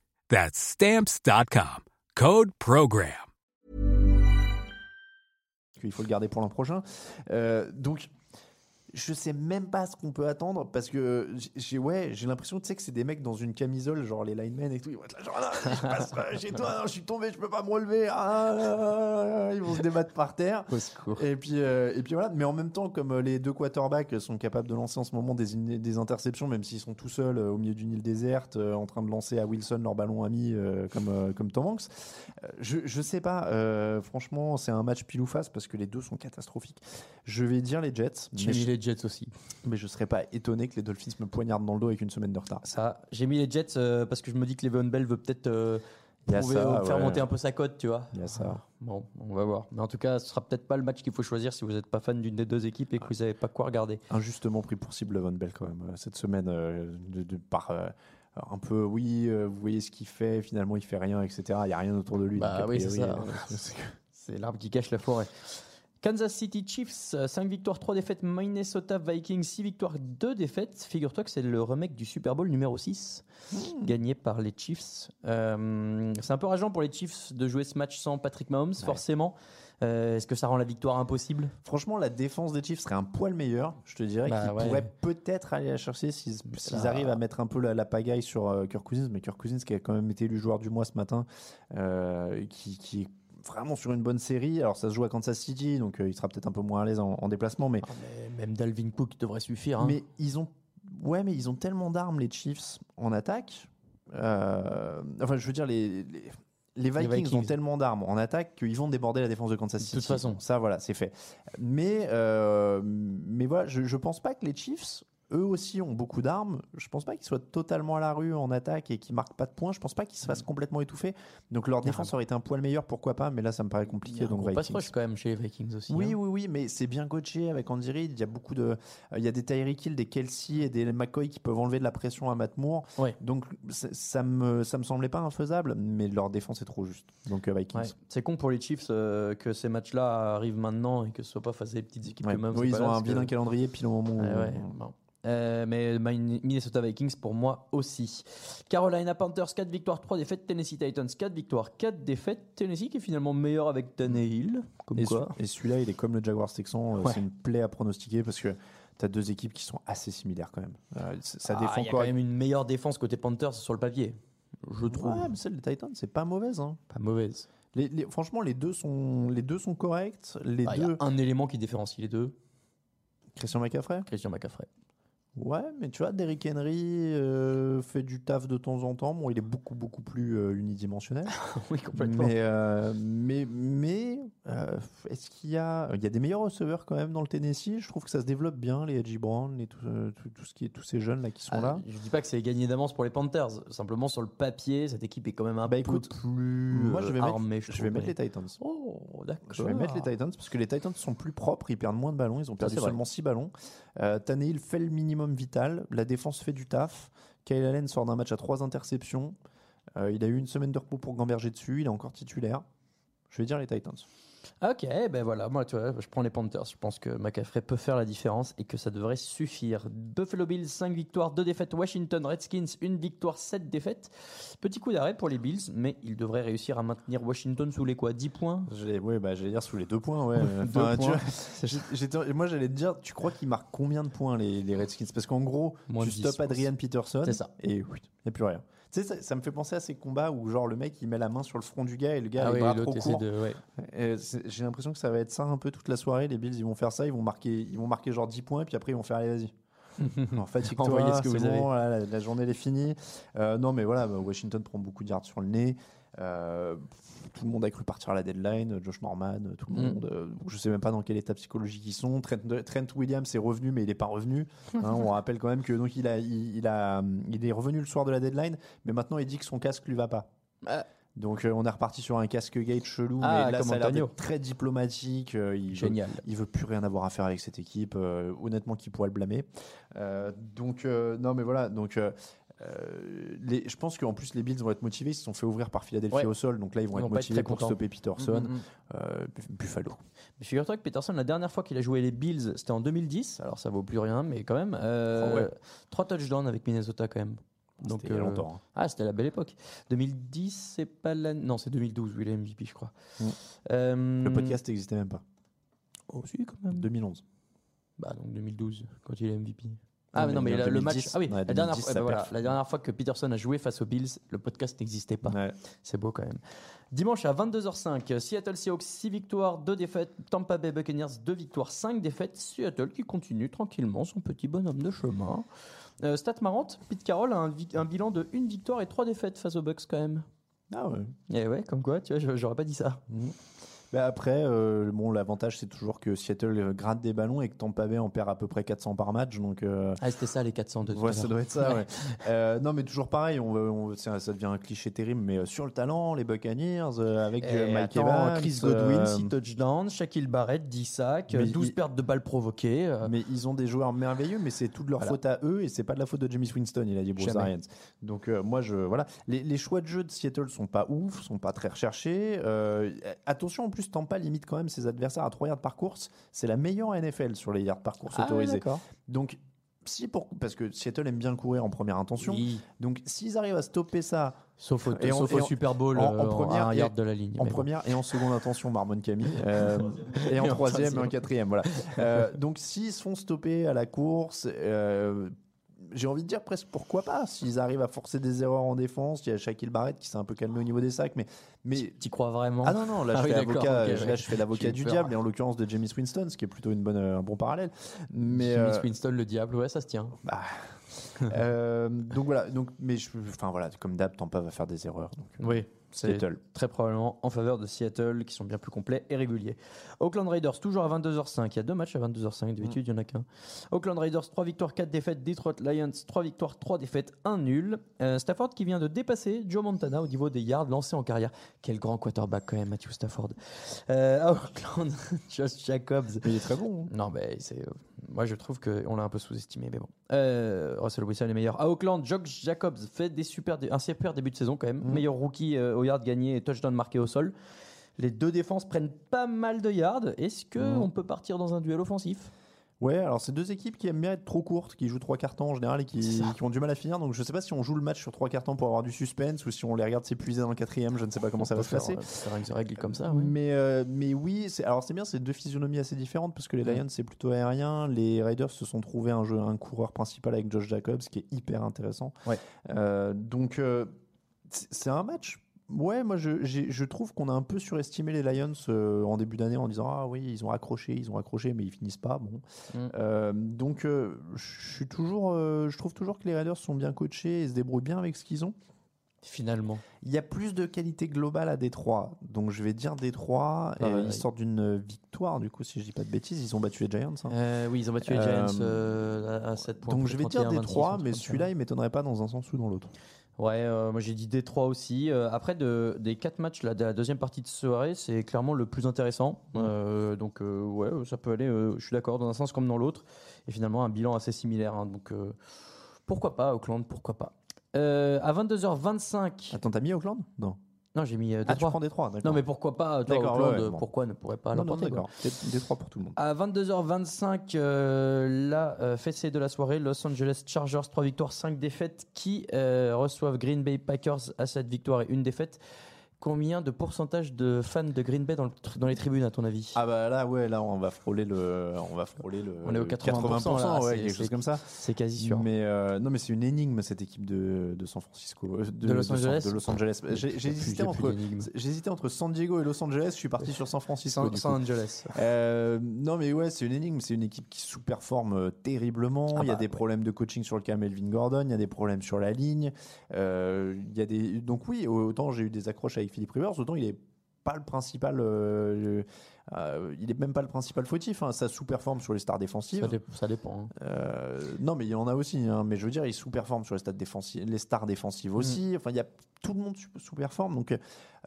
That's Stamps.com. Code PROGRAM. qu'il faut le garder pour l'an prochain. Euh, donc, je sais même pas ce qu'on peut attendre parce que j'ai ouais, j'ai l'impression tu sais que c'est des mecs dans une camisole genre les linemen et tout ils vont être là genre ah, je passe chez toi non, je suis tombé je peux pas me relever ah, ah, ils vont se débattre par terre Au secours. et puis, euh, et puis voilà, mais en même temps, comme euh, les deux quarterbacks sont capables de lancer en ce moment des, des interceptions, même s'ils sont tout seuls euh, au milieu d'une île déserte, euh, en train de lancer à Wilson leur ballon ami comme, comme Tom Hanks, je, je sais pas, franchement, c'est un match pile ou face parce que les deux sont catastrophiques. Je vais dire les Jets, mais les Jets aussi. mais je serais pas étonné que les Dolphins me poignardent dans le dos avec une semaine de retard. Ça, j'ai mis les Jets euh, parce que je me dis que Le'Veon Bell veut peut-être euh, prouver- ça, faire ouais. monter un peu sa cote, tu vois. Il y a ça. Bon, on va voir. Mais en tout cas, ce sera peut-être pas le match qu'il faut choisir si vous n'êtes pas fan d'une des deux équipes et que vous savez pas quoi regarder. Injustement pris pour cible Von Bell quand même euh, cette semaine euh, de, de- par euh, un peu oui euh, vous voyez ce qu'il fait finalement il fait rien etc il y a rien autour de lui Bah donc, a oui, c'est priori, ça. euh, C'est l'arbre qui cache la forêt. Kansas City Chiefs, 5 victoires, 3 défaites. Minnesota Vikings, 6 victoires, 2 défaites. Figure-toi que c'est le remake du Super Bowl numéro 6, gagné par les Chiefs. Euh, c'est un peu rageant pour les Chiefs de jouer ce match sans Patrick Mahomes, forcément. Euh, Est-ce que ça rend la victoire impossible? Franchement la défense des Chiefs serait un poil meilleure je te dirais Bah qu'ils ouais. pourraient peut-être aller la chercher s'ils s'ils arrivent à mettre un peu la, la pagaille sur euh, Kirk Cousins mais Kirk Cousins qui a quand même été élu joueur du mois ce matin euh, qui, qui est vraiment sur une bonne série alors ça se joue à Kansas City donc euh, il sera peut-être un peu moins à l'aise en, en déplacement mais Ah, mais Même Dalvin Cook devrait suffire. hein. Mais ils ont, ouais, mais ils ont tellement d'armes les Chiefs en attaque. Euh, enfin, je veux dire les. les les Vikings, Vikings. ont tellement d'armes en attaque qu'ils vont déborder la défense de Kansas De City. toute façon. ça voilà, c'est fait. Mais, euh, mais voilà, je, je pense pas que les Chiefs eux aussi ont beaucoup d'armes. Je pense pas qu'ils soient totalement à la rue en attaque et qu'ils marquent pas de points. Je pense pas qu'ils se fassent complètement étouffer. Donc leur défense aurait été un poil meilleur, pourquoi pas. Mais là, ça me paraît compliqué. Donc gros pass Vikings. rush quand même chez les Vikings aussi. Oui, hein. oui, oui, mais c'est bien coaché avec Andy Reid. Il y a beaucoup de, euh, il y a des Tyreek Hill, des Kelsey et des McCoy qui peuvent enlever de la pression à Matt Moore. Ouais. Donc ça me, ça me semblait pas infaisable, mais leur défense est trop juste. Donc euh, Vikings. Ouais. C'est con pour les Chiefs euh, que ces matchs-là arrivent maintenant et que ce soit pas face à des petites équipes Ouais. que même. Oui, ils ont un vilain vilain calendrier pile au moment où. Bon. Euh, mais Min- Minnesota Vikings pour moi aussi. Carolina Panthers 4 victoires, 3 défaites. Tennessee Titans 4 victoires, 4 défaites. Tennessee qui est finalement meilleur avec Tannehill. Comme Et, quoi. et celui-là, il est comme le Jaguars Texan. euh, Ouais. C'est une plaie à pronostiquer parce que tu as deux équipes qui sont assez similaires quand même. Euh, ça Ah, défend y a quand même une meilleure défense côté Panthers sur le papier. Je trouve. Ouais, mais celle des Titans, c'est pas mauvaise. hein. Pas mauvaise. Les- les- franchement, les deux sont, les deux sont corrects. Les Ah, Il y deux. a un élément qui différencie les deux Christian McCaffrey? Christian McCaffrey. Ouais, mais tu vois, Derrick Henry euh, fait du taf de temps en temps. Bon, il est beaucoup, beaucoup plus euh, unidimensionnel. oui, complètement. mais, euh, mais, mais est-ce qu'il y a, il y a des meilleurs receveurs quand même dans le Tennessee? Je trouve que ça se développe bien, les Edgy Brown, les, tout, tout, tout ce qui est, tous ces jeunes là qui sont Ah, là. Je dis pas que c'est gagné d'avance pour les Panthers. Simplement sur le papier, cette équipe est quand même un Bah, peu écoute, plus Moi, je vais, mettre, armée. je vais mettre les Titans. Oh, d'accord. Je vais mettre les Titans parce que les Titans sont plus propres, ils perdent moins de ballons, ils ont perdu seulement 6 ballons. Euh, Tannehill fait le minimum vital, la défense fait du taf. Kyle Allen sort d'un match à 3 interceptions. Euh, il a eu une semaine de repos pour gamberger dessus, il est encore titulaire. Je vais dire les Titans. Ok, ben voilà, moi tu vois, je prends les Panthers. Je pense que McCaffrey peut faire la différence et que ça devrait suffire. Buffalo Bills, 5 victoires, 2 défaites. Washington Redskins, 1 victoire, 7 défaites. Petit coup d'arrêt pour les Bills, mais ils devraient réussir à maintenir Washington sous les quoi 10 points? Ouais, bah, j'allais dire sous les deux points. Ouais. Tu vois, moi, j'allais te dire, tu crois qu'ils marquent combien de points les, les Redskins? Parce qu'en gros, Moins tu de 10, stoppes je pense. Adrian Peterson C'est ça. et il n'y a plus rien. Tu sais, ça, ça me fait penser à ces combats où genre le mec il met la main sur le front du gars et le gars a Ah les oui, bras trop courts. de. ouais. J'ai l'impression que ça va être ça un peu toute la soirée. Les Bills, ils vont faire ça, ils vont marquer, ils vont marquer genre 10 points, puis après ils vont faire allez, vas-y. En Envoyez ce que vous bon, voilà, la, la journée elle est finie. Euh, non, mais voilà, bah, Washington prend beaucoup de yards sur le nez. Euh, tout le monde a cru partir à la deadline. Josh Norman, tout le Mm. monde. euh, je sais même pas dans quel état psychologique ils sont. Trent, Trent Williams est revenu, mais il n'est pas revenu. Hein, on rappelle quand même que donc il a, il, il a, il est revenu le soir de la deadline, mais maintenant il dit que son casque lui va pas. Ah. Donc euh, on est reparti sur un casque gate chelou, Ah, mais là ça a l'air très diplomatique. euh, il veut- Génial. il veut plus rien avoir à faire avec cette équipe. euh, honnêtement, qui pourrait le blâmer Euh, Donc euh, non, mais voilà. Donc euh, les, je pense qu'en plus les Bills vont être motivés. Ils se sont fait ouvrir par Philadelphie Ouais. au sol, donc là ils vont Ils être vont être motivés très pour contents. stopper Peterson. Mm, mm, mm. Euh, Buffalo. Mais figure-toi que Peterson, la dernière fois qu'il a joué les Bills, c'était en 2010. Alors ça vaut plus rien, mais quand même. Euh, Oh ouais. Trois touchdowns avec Minnesota quand même. Donc, il y a euh, longtemps. hein. Ah, c'était la belle époque. 2010, c'est pas l'année. Non, c'est 2012 où il est MVP, je crois. Mm. Le podcast n'existait même pas. Oh, si, quand même. 2011. Bah, donc 2012, quand il est MVP. Ah, Non, mais non, mais la- le 2010, match. Ah oui, ouais, la, dernière 2010, fois, ça eh ben voilà, la dernière fois que Peterson a joué face aux Bills, le podcast n'existait pas. Ouais. C'est beau quand même. Dimanche à 22h05, Seattle Seahawks 6 victoires, 2 défaites. Tampa Bay Buccaneers 2 victoires, 5 défaites. Seattle qui continue tranquillement son petit bonhomme de chemin. Euh, stat marrante, Pete Carroll a un, bilan de 1 victoire et 3 défaites face aux Bucks quand même. Ah ouais. Et ouais, comme quoi, tu vois, j'aurais pas dit ça. Bah après, euh, bon, l'avantage c'est toujours que Seattle euh, gratte des ballons et que Tampa Bay en perd à peu près 400 par match, donc. euh, Ah, c'était ça les 400 de Ouais, ça doit être ça. ouais. Euh, non, mais toujours pareil. On, on- ça, ça devient un cliché terrible, mais sur le talent, les Buccaneers avec Mike attends, Evans, Chris Godwin, euh, 6 touchdowns, Shaquille Barrett, 10 sacs, Mais 12 il- pertes de balles provoquées. mais ils ont des joueurs merveilleux, mais c'est toute leur Voilà. faute à eux et c'est pas de la faute de James Winston, il a dit Bruce. Arians. Donc moi je voilà, les, les choix de jeu de Seattle sont pas ouf, sont pas très recherchés. Attention en plus Tampa limite quand même ses adversaires à 3 yards par course, c'est la meilleure NFL sur les yards par course Ah, autorisés. Donc si pour parce que Seattle aime bien courir en première intention. Oui. Donc s'ils arrivent à stopper ça Sauf au, Et en- sauf et au en- Super Bowl, en- en euh, première un yard de la ligne. En bon. première et en seconde intention, Marmon Camille. euh, et en Et en troisième et en quatrième. Voilà. Euh, donc, s'ils se font stopper à la course, euh, j'ai envie de dire presque pourquoi pas. S'ils arrivent à forcer des erreurs en défense, il y a Shaquille Barrett qui s'est un peu calmé au niveau des sacs. Mais, mais T'y crois vraiment? Ah non, non, là, Ah je, oui, fais d'accord, avocat, ok, là, ouais. je fais l'avocat du peur. diable, et en l'occurrence de James Winston, ce qui est plutôt une bonne, un bon parallèle. Mais Jimmy euh, Winston, le diable, ouais, ça se tient. bah, Euh, donc voilà, donc, mais enfin voilà, comme d'hab, Tampa va faire des erreurs. Donc, euh, Oui, c'est Seattle. très probablement en faveur de Seattle, qui sont bien plus complets et réguliers. Oakland Raiders, toujours à 22h05. Il y a deux matchs à 22h05, d'habitude, il n'y en a qu'un. Oakland Raiders, 3 victoires, 4 défaites. Detroit Lions, 3 victoires, 3 défaites, 1 nul. Euh, Stafford qui vient de dépasser Joe Montana au niveau des yards lancés en carrière. Quel grand quarterback quand même, Matthew Stafford. Euh, à Oakland, Josh Jacobs. il est très bon. hein. Non, mais c'est. euh, moi, je trouve qu'on l'a un peu sous-estimé, mais bon. Euh, Russell Wilson est meilleur. À Auckland, Josh Jacobs fait des super, un super début de saison quand même. Meilleur rookie euh, au yard gagné et touchdown marqué au sol. Les deux défenses prennent pas mal de yards. Est-ce que Mhm. on peut partir dans un duel offensif? Ouais, alors c'est deux équipes qui aiment bien être trop courtes, qui jouent trois temps en général et qui, ont du mal à finir. Donc je sais pas si on joue le match sur trois temps pour avoir du suspense ou si on les regarde s'épuiser dans le quatrième. Je ne sais pas comment ça va se passer. euh, faire une règle comme ça. Mais, euh, mais oui, c'est- alors c'est bien, c'est deux physionomies assez différentes parce que les Mm. Lions c'est plutôt aérien, les Raiders se sont trouvés un, jeu, un coureur principal avec Josh Jacobs qui est hyper intéressant. Ouais. Euh, donc euh, c'est un match. Ouais, moi je, trouve qu'on a un peu surestimé les Lions euh, en début d'année en disant ah oui ils ont accroché, ils ont accroché mais ils finissent pas. Bon, Mm. Euh, donc euh, je suis toujours, je trouve toujours que les Raiders sont bien coachés et se débrouillent bien avec ce qu'ils ont. Finalement. Il y a plus de qualité globale à Détroit. Donc je vais dire Détroit. Et Ah ouais. ils sortent d'une victoire, du coup, si je dis pas de bêtises. Ils ont battu les Giants. hein. Oui, ils ont battu les Giants à, à 7 points. Donc je vais dire 31, Détroit, 26, mais celui-là, il m'étonnerait pas dans un sens ou dans l'autre. Ouais, euh, moi j'ai dit Détroit aussi. Euh, après, de, des quatre matchs là, de la deuxième partie de soirée, c'est clairement le plus intéressant. Euh, donc, ouais, ça peut aller, je suis d'accord, dans un sens comme dans l'autre. Et finalement, un bilan assez similaire. hein. donc, pourquoi pas, Auckland, pourquoi pas. À 22h25. Attends, t'as mis Auckland? Non. Non, j'ai mis euh, Ah, tu Détroit. prends Détroit, d'accord. non, mais pourquoi pas, toi, D'accord, Auckland, ouais, ouais, bon. pourquoi ne pourrait pas non, non, l'emporter quoi. d'accord. Dé- Détroit pour tout le monde. À 22h25, euh, la euh, fessée de la soirée, Los Angeles Chargers, 3 victoires, 5 défaites, qui euh, reçoivent Green Bay Packers à 7 victoires et 1 défaite? Combien de pourcentage de fans de Green Bay dans, le tr- dans les tribunes, à ton avis? Ah bah là, ouais, là, on va frôler le, on va frôler le. On est au 80%, là, ouais, quelque chose comme ça. C'est quasi sûr. Mais euh, non, mais c'est une énigme cette équipe de, de San Francisco, euh, De Los Angeles de Los Angeles. J'ai hésité plus entre, San Diego et Los Angeles. Je suis parti sur San Francisco. San. Angeles. Euh, non mais ouais c'est une énigme, c'est une équipe qui sous-performe terriblement. Ah il y a bah, des ouais. problèmes de coaching sur le cas Melvin Gordon, il y a des problèmes sur la ligne. Il y a des donc oui autant j'ai eu des accroches avec Philippe Rivers, autant il est pas le principal. euh, euh, il est même pas le principal fautif. hein. Ça sous-performe sur les stars défensives. Ça, dé- ça dépend. hein. Euh, non, mais il y en a aussi. hein. Mais je veux dire, il sous-performe sur les, stades défensives, les stars défensives aussi. Enfin, il y a tout le monde sous- sous-performe. Donc,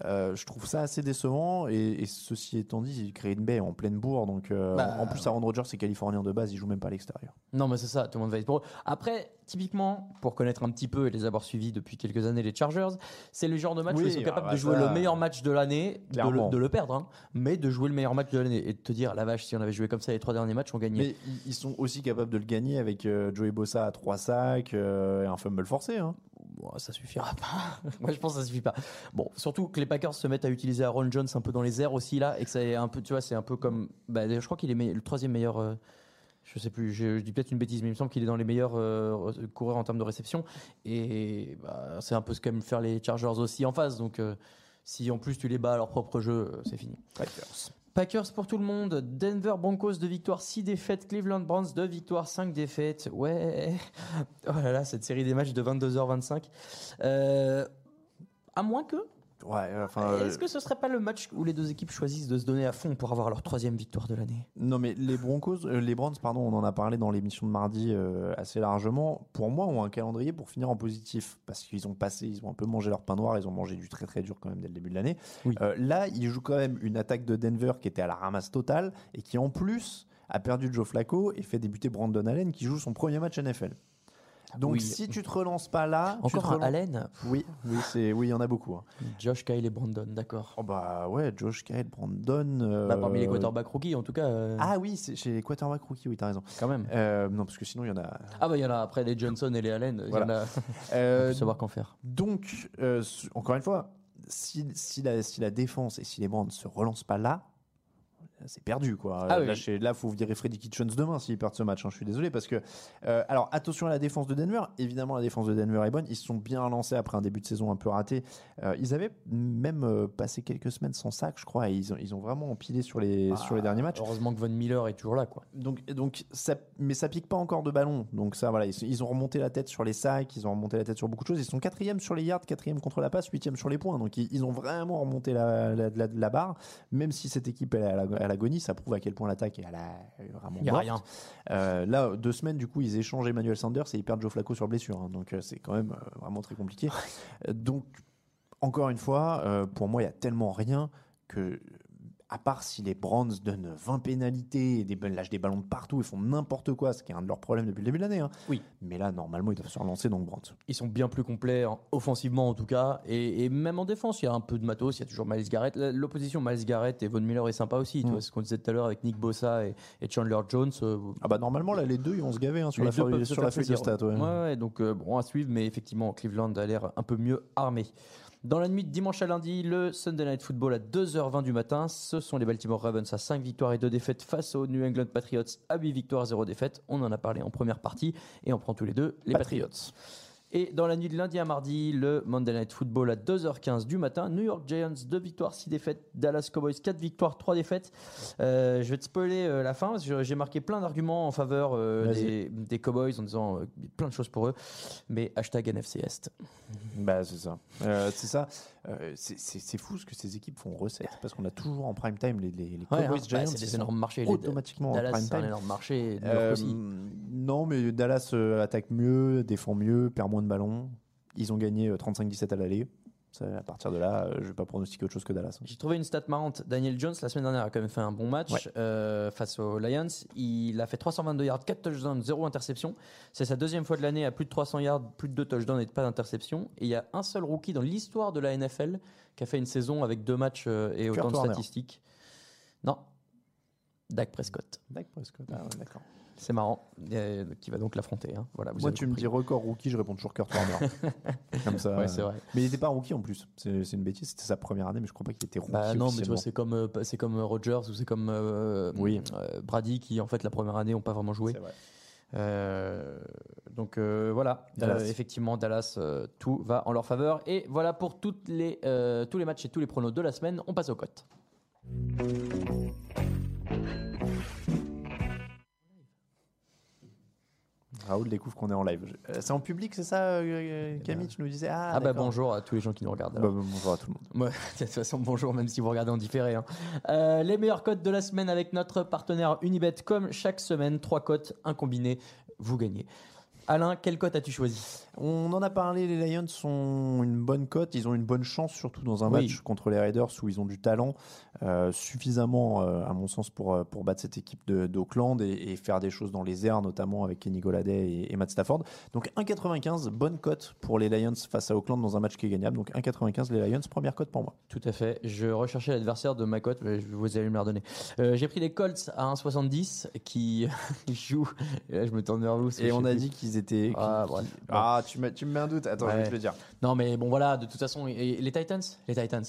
euh, je trouve ça assez décevant. Et, et ceci étant dit, Green Bay en pleine bourre. Donc, euh, Bah, en plus, Aaron Rodgers, c'est californien de base. Il joue même pas à l'extérieur. Non, mais c'est ça, tout le monde va être pour eux. Après, typiquement, pour connaître un petit peu et les avoir suivis depuis quelques années, les Chargers, c'est le genre de match Oui, où ils sont capables ah de bah jouer ça, le meilleur match de l'année, de le, clairement. de le perdre, hein, mais de jouer le meilleur match de l'année et de te dire, la vache, si on avait joué comme ça les trois derniers matchs, on gagnait. Mais ils- sont aussi capables de le gagner avec euh, Joey Bossa à 3 sacs euh, et un fumble forcé. hein. Bon, ça suffira pas. Moi, je pense que ça suffit pas. Bon, surtout que les Packers se mettent à utiliser Aaron Jones un peu dans les airs aussi là, et que c'est un peu, tu vois, c'est un peu comme, bah, je crois qu'il est le troisième meilleur. euh, je sais plus, je, je dis peut-être une bêtise, mais il me semble qu'il est dans les meilleurs euh, coureurs en termes de réception. Et bah, c'est un peu ce qu'aiment faire les Chargers aussi en face. Donc, euh, si en plus tu les bats à leur propre jeu, euh, c'est fini. Packers pour tout le monde. Denver Broncos 2 victoires, 6 défaites. Cleveland Browns 2 victoires, 5 défaites. Ouais. Oh là là, cette série des matchs de 22h25. Euh, à moins que. Ouais, enfin. euh, Est-ce que ce serait pas le match où les deux équipes choisissent de se donner à fond pour avoir leur troisième victoire de l'année? Non, mais les Broncos, euh, les Browns, pardon, on en a parlé dans l'émission de mardi euh, assez largement. Pour moi, ont un calendrier pour finir en positif parce qu'ils ont passé, ils ont un peu mangé leur pain noir, ils ont mangé du très très dur quand même dès le début de l'année. Oui. Euh, là, ils jouent quand même une attaque de Denver qui était à la ramasse totale et qui en plus a perdu Joe Flacco et fait débuter Brandon Allen qui joue son premier match NFL. Donc Oui. si tu te relances pas là, tu te Encore un relances- Allen Oui, oui, c'est oui, il y en a beaucoup. hein. Josh, Kyle et Brandon, d'accord. Oh bah ouais, Josh Kyle, Brandon. euh, Bah, parmi les quarterbacks rookies, en tout cas, euh, Ah oui, c'est chez les quarterbacks rookie, oui, t'as raison. quand même. Euh, non, parce que sinon, il y en a. Ah bah il y en a après les Johnson et les Allen, il y en a. Euh, peut savoir qu'en faire. donc, euh, s- encore une fois, si, si la, si la défense et si les ne se relancent pas là, c'est perdu quoi. Ah Euh, là, oui. chez- là, faut virer Freddy Kitchens demain s'ils perdent ce match. hein. Je suis désolé parce que euh, alors attention à la défense de Denver. Évidemment, la défense de Denver est bonne. Ils se sont bien lancés après un début de saison un peu raté. Euh, ils avaient même euh, passé quelques semaines sans sac, je crois. Et ils ont, ils ont vraiment empilé sur les Ah, sur les derniers matchs. Heureusement que Von Miller est toujours là, quoi. Donc, donc ça, mais ça pique pas encore de ballon. Donc ça, voilà, ils, ils ont remonté la tête sur les sacs, ils ont remonté la tête sur beaucoup de choses. Ils sont quatrième sur les yards, quatrième contre la passe, huitième sur les points. Donc ils, ils ont vraiment remonté la, la, la- la barre. Même si cette équipe elle la- à l'agonie, ça prouve à quel point l'attaque est à la, vraiment Il y a rien. Euh, là, deux semaines, du coup, ils échangent Emmanuel Sanders et ils perdent Joe Flacco sur blessure. hein. donc euh, c'est quand même euh, vraiment très compliqué. Donc encore une fois, euh, pour moi, il y a tellement rien que à part si les Browns donnent 20 pénalités et des, lâchent des ballons de partout et font n'importe quoi, ce qui est un de leurs problèmes depuis le début de l'année. hein. Oui. Mais là, normalement, ils doivent se relancer, donc Browns. Ils sont bien plus complets, en- offensivement en tout cas, et, et même en défense, il y a un peu de matos, il y a toujours Miles Garrett. L'opposition Miles Garrett et Von Miller est sympa aussi, tu Mm. vois, ce qu'on disait tout à l'heure avec Nick Bossa et, et Chandler Jones. euh, Ah bah normalement, là, les deux, ils vont se gaver hein, sur la, feuille- sur la feuille de stats. ouais, donc euh, bon à suivre, mais effectivement, Cleveland a l'air un peu mieux armé. Dans la nuit de dimanche à lundi, le Sunday Night Football à 2h20 du matin, ce sont les Baltimore Ravens à 5 victoires et 2 défaites face aux New England Patriots à 8 victoires, 0 défaites. On en a parlé en première partie et on prend tous les deux les Patriots. Et dans la nuit de lundi à mardi, le Monday Night Football à 2h15 du matin, New York Giants 2 victoires, 6 défaites, Dallas Cowboys 4 victoires, 3 défaites. Euh, je vais te spoiler euh, la fin parce que j'ai marqué plein d'arguments en faveur euh, des, des Cowboys en disant plein de choses pour eux. Mais hashtag NFC Est. Bah, c'est ça. C'est ça. Euh, c'est- fou ce que ces équipes font recette parce qu'on a toujours en prime time les, les, les Ouais, Cowboys hein, Giants. bah, c'est des énormes marchés. automatiquement en prime c'est un time. énorme marché. Euh, aussi. non, mais Dallas euh, attaque mieux, défend mieux, perd moins de ballons. Ils ont gagné euh, 35-17 à l'aller. À partir de là, euh, je vais pas pronostiquer autre chose que Dallas. J'ai trouvé une stat marrante. Daniel Jones, la semaine dernière, a quand même fait un bon match Ouais. euh, face aux Lions. Il a fait 322 yards, 4 touchdowns, 0 interception. C'est sa deuxième fois de l'année à plus de 300 yards, plus de 2 touchdowns et pas d'interception. Et il y a un seul rookie dans l'histoire de la NFL qui a fait une saison avec deux matchs euh, et autant Kurt de Warner. statistiques. Non. Dak Prescott. Dak Prescott. Ah ouais, d'accord. C'est marrant. Euh, qui va donc l'affronter. hein. Voilà, vous Moi, tu me dis record rookie, je réponds toujours Kurt Warner. Comme ça. Ouais, c'est vrai. Mais il n'était pas rookie en plus. C'est une bêtise. C'était sa première année, mais je crois pas qu'il était rookie. Bah non, mais tu vois, c'est comme euh, c'est comme euh, Rodgers ou c'est comme euh, Oui. euh, Brady qui en fait la première année n'ont pas vraiment joué. Vrai. Euh, donc euh, voilà, Dallas. Euh, effectivement Dallas, euh, tout va en leur faveur. Et voilà pour toutes les, euh, tous les matchs et tous les pronos de la semaine. On passe aux cotes. Raoul découvre qu'on est en live. Euh, C'est en public, c'est ça, euh, Camille Tu nous disais? Ah, Ah, bah bonjour à tous les gens qui nous regardent. Bah, alors. bonjour à tout le monde. De toute façon, bonjour, même si vous regardez en différé. hein. Euh, les meilleurs cotes de la semaine avec notre partenaire Unibet. Comme chaque semaine, trois cotes, un combiné, vous gagnez. Alain, quelle cote as-tu choisi? On en a parlé, les Lions sont une bonne cote, ils ont une bonne chance, surtout dans un Oui. match contre les Raiders où ils ont du talent, euh, suffisamment, euh, à mon sens, pour, euh, pour battre cette équipe d'Auckland et, et faire des choses dans les airs, notamment avec Kenny Golladay et, et Matt Stafford. Donc 1,95, bonne cote pour les Lions face à Auckland dans un match qui est gagnable. Donc 1,95 les Lions, première cote pour moi. Tout à fait. Je recherchais l'adversaire de ma cote, vous allez me la redonner. Euh, J'ai pris les Colts à 1,70 qui jouent. Et là, je me tourne vers vous. Et on a plus. dit qu'ils étaient... Ah, bref. Ah, tu, me- tu me mets un doute Attends, je vais te le dire. Non, mais bon, voilà, de toute façon. Et et les Titans? Les Titans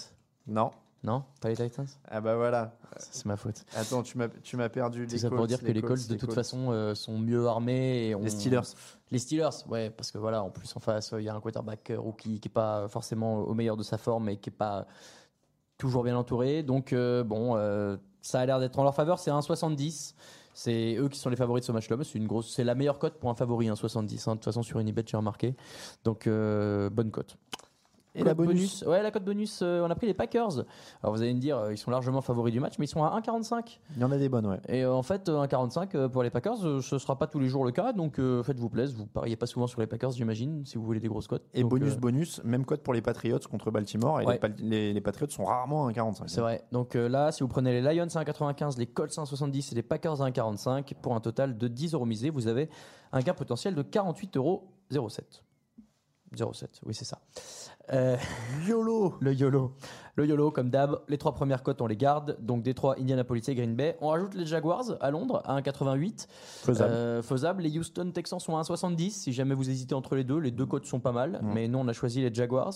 Non Non? Pas les Titans? Ah bah voilà. C'est ma faute. Attends, tu m'as tu m'as perdu Tout ça pour Colts, dire que les Colts, de les toute Colts. façon, euh, sont mieux armés. Et Les Steelers. Les Steelers, ouais, parce que voilà, en plus en face, il y a un quarterback euh, rookie qui est pas forcément au meilleur de sa forme et qui est pas toujours bien entouré. Donc euh, bon, euh, ça a l'air d'être en leur faveur. C'est un 70. C'est eux qui sont les favoris de ce match-là. C'est une grosse, c'est la meilleure cote pour un favori, un 70. hein. De toute façon, sur Unibet, j'ai remarqué. Donc euh, bonne cote. Et la bonus. Ouais, la cote bonus, euh, on a pris les Packers. Alors vous allez me dire, euh, ils sont largement favoris du match, mais ils sont à 1,45. Il y en a des bonnes, ouais. Et euh, en fait, euh, un 45 euh, pour les Packers, ce sera pas tous les jours le cas. Donc faites-vous plaisir. Vous pariez pas souvent sur les Packers, j'imagine, si vous voulez des grosses cotes. Et Donc, bonus, bonus, même code pour les Patriots contre Baltimore. Et Ouais. les, Pal- les, les Patriots sont rarement à 1,45. C'est vrai. Donc là, si vous prenez les Lions à 1,95, les Colts à 1,70 et les Packers à 1,45, pour un total de 10 euros misés, vous avez un gain potentiel de 48,07 euros. 07, oui, c'est ça. Euh, YOLO Le YOLO. Le YOLO, comme d'hab, les trois premières cotes, on les garde. Donc Détroit, Indianapolis et Green Bay. On rajoute les Jaguars à Londres à 1,88. Faisable. Euh, faisable. Les Houston Texans sont à 1,70. Si jamais vous hésitez entre les deux, les deux cotes sont pas mal. Mais nous, on a choisi les Jaguars.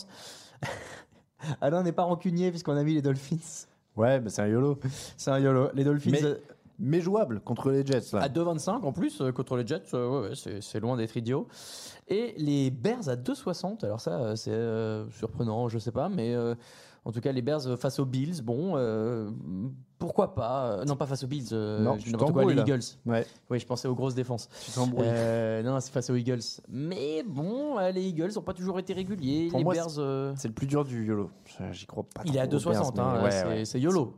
Alain n'est pas rancunier puisqu'on a mis les Dolphins. Ouais, mais c'est un YOLO. C'est un YOLO. Les Dolphins Mais- euh, Mais jouable contre les Jets. Là. à 2,25 en plus euh, contre les Jets, euh, c'est loin d'être idiot. Et les Bears à 2,60. Alors ça, euh, c'est surprenant, je sais pas, mais en tout cas les Bears face aux Bills, bon, pourquoi pas Euh, Non, pas face aux Bills. euh, Non, je quoi, les là. Eagles. Ouais, Oui, je pensais aux grosses défenses. tu t'embrouilles. Euh, non, c'est face aux Eagles. Mais bon, euh, les Eagles n'ont pas toujours été réguliers. Pour les moi, Bears, C'est le plus dur du YOLO. J'y crois pas. il est à trop aux 2,60. Bears, hein, ouais, c'est ouais. YOLO.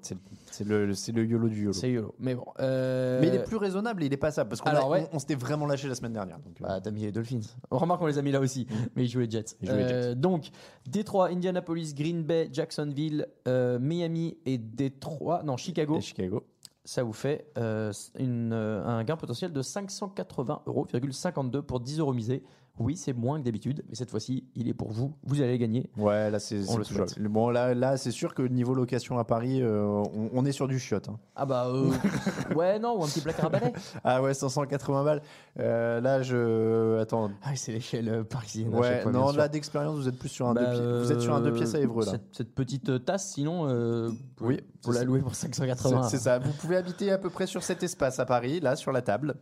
C'est le, le YOLO du YOLO. C'est YOLO. Mais bon. Mais il est plus raisonnable et il est passable parce qu'on on, on s'était vraiment lâché la semaine dernière. Donc, Bah, t'as mis les Dolphins. On remarque qu'on les a mis là aussi, mais ils les Jets. Ils les Jets. Donc, Détroit, Indianapolis, Green Bay, Jacksonville, Miami et Détroit, non, Chicago. Et Chicago. Ça vous fait euh, une, euh, un gain potentiel de 580,52 euros pour 10 euros misés. Oui, c'est moins que d'habitude, mais cette fois-ci, il est pour vous. Vous allez gagner. Ouais, là c'est On le souhaite. Bon, là, là c'est sûr que niveau location à Paris, euh, on, on est sur du chiotte. hein. Ah bah, euh, ouais, non, ou un petit placard à balai. Ah ouais, 580 balles. Euh, là, je. Attends. Ah, c'est l'échelle parisienne. à Ouais, fois, non, là d'expérience, vous êtes plus sur un Bah, deux. Vous êtes sur un deux pièces à Évreux là. Cette, cette petite tasse, sinon, vous Oui, c'est la louer pour 580. C'est c'est ça. Vous pouvez habiter à peu près sur cet espace à Paris, là, sur la table,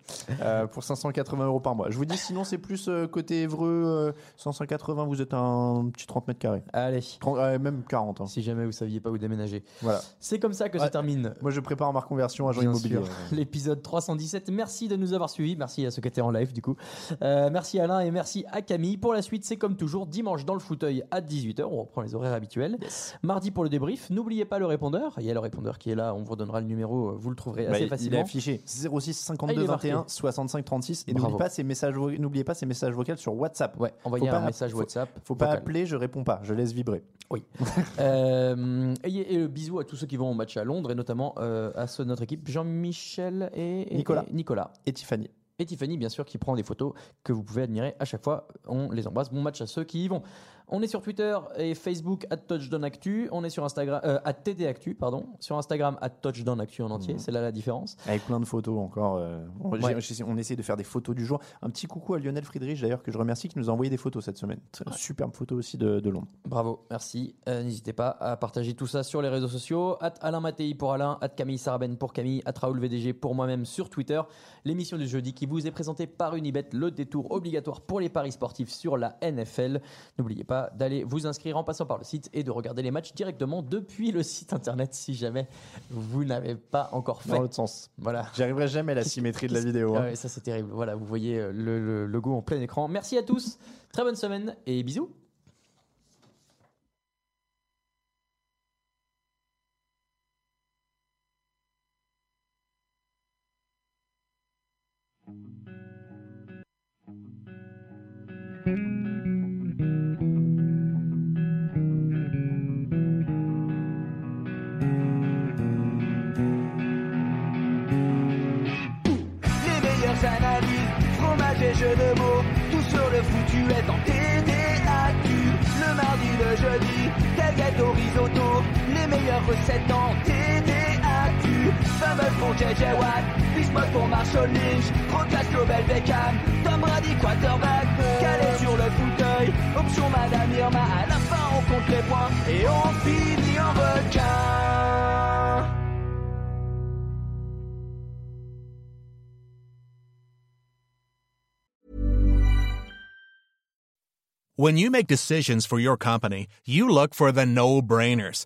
pour 580 euros par mois. Je vous dis, sinon, c'est plus côté Évreux, euh, 180, vous êtes un petit 30 mètres carrés. Allez. 30, euh, même 40. hein. Si jamais vous saviez pas où déménager. Voilà. C'est comme ça que Ouais. se termine Moi, je prépare ma reconversion agent Bien immobilier. l'épisode 317. Merci de nous avoir suivis. Merci à ceux qui étaient en live du coup. Euh, merci Alain et merci à Camille. Pour la suite, c'est comme toujours dimanche dans le fauteuil à 18h. On reprend les horaires habituels. Mardi pour le débrief. N'oubliez pas le répondeur. Il y a le répondeur qui est là. On vous redonnera le numéro. Vous le trouverez Bah, assez il- il est facilement. affiché 06 Ah, 52 il est marqué. 21 65 36 et n'oubliez pas ces messages n'oubliez pas ces messages vocaux sur WhatsApp. Ouais, envoyez Faut un pas- message faut- WhatsApp. Faut pas appeler, je réponds pas, je laisse vibrer. Oui. Euh, et, et le bisou à tous ceux qui vont au match à Londres et notamment euh, à ceux de notre équipe, Jean-Michel et, et- Nicolas. et Nicolas. Et Tiffany. Et Tiffany, bien sûr, qui prend des photos que vous pouvez admirer à chaque fois. On les embrasse. Bon match à ceux qui y vont. On est sur Twitter et Facebook at TouchdownActu. On est sur Instagram, euh, at TDActu, pardon. Sur Instagram at TouchdownActu en entier. C'est là la différence. Avec plein de photos encore. euh, on, Ouais. essaie de faire des photos du jour. Un petit coucou à Lionel Friedrich d'ailleurs que je remercie qui nous a envoyé des photos cette semaine. Superbe photo aussi de, de Londres. Bravo, merci. Euh, N'hésitez pas à partager tout ça sur les réseaux sociaux. At Alain Mattei pour Alain, at Camille Sarben pour Camille, at Raoul VDG pour moi-même sur Twitter. L'émission du jeudi qui vous est présentée par Unibet, le détour obligatoire pour les paris sportifs sur la NFL. N'oubliez pas d'aller vous inscrire en passant par le site et de regarder les matchs directement depuis le site internet si jamais vous n'avez pas encore fait. Dans l'autre sens. Voilà. J'arriverai jamais à la symétrie de la vidéo. Ah hein. ouais, ça c'est terrible. Voilà, vous voyez euh, le, le logo en plein écran. Merci à tous. Très bonne semaine et bisous. JJ Watt, Bismuth pour Marshall Lynch, Global Beckham, Tom Brady quarterback, calé sur le fauteuil, option Madame Irma, à la fin on compte les points et on finit en requin. When you make decisions for your company, you look for the no-brainers.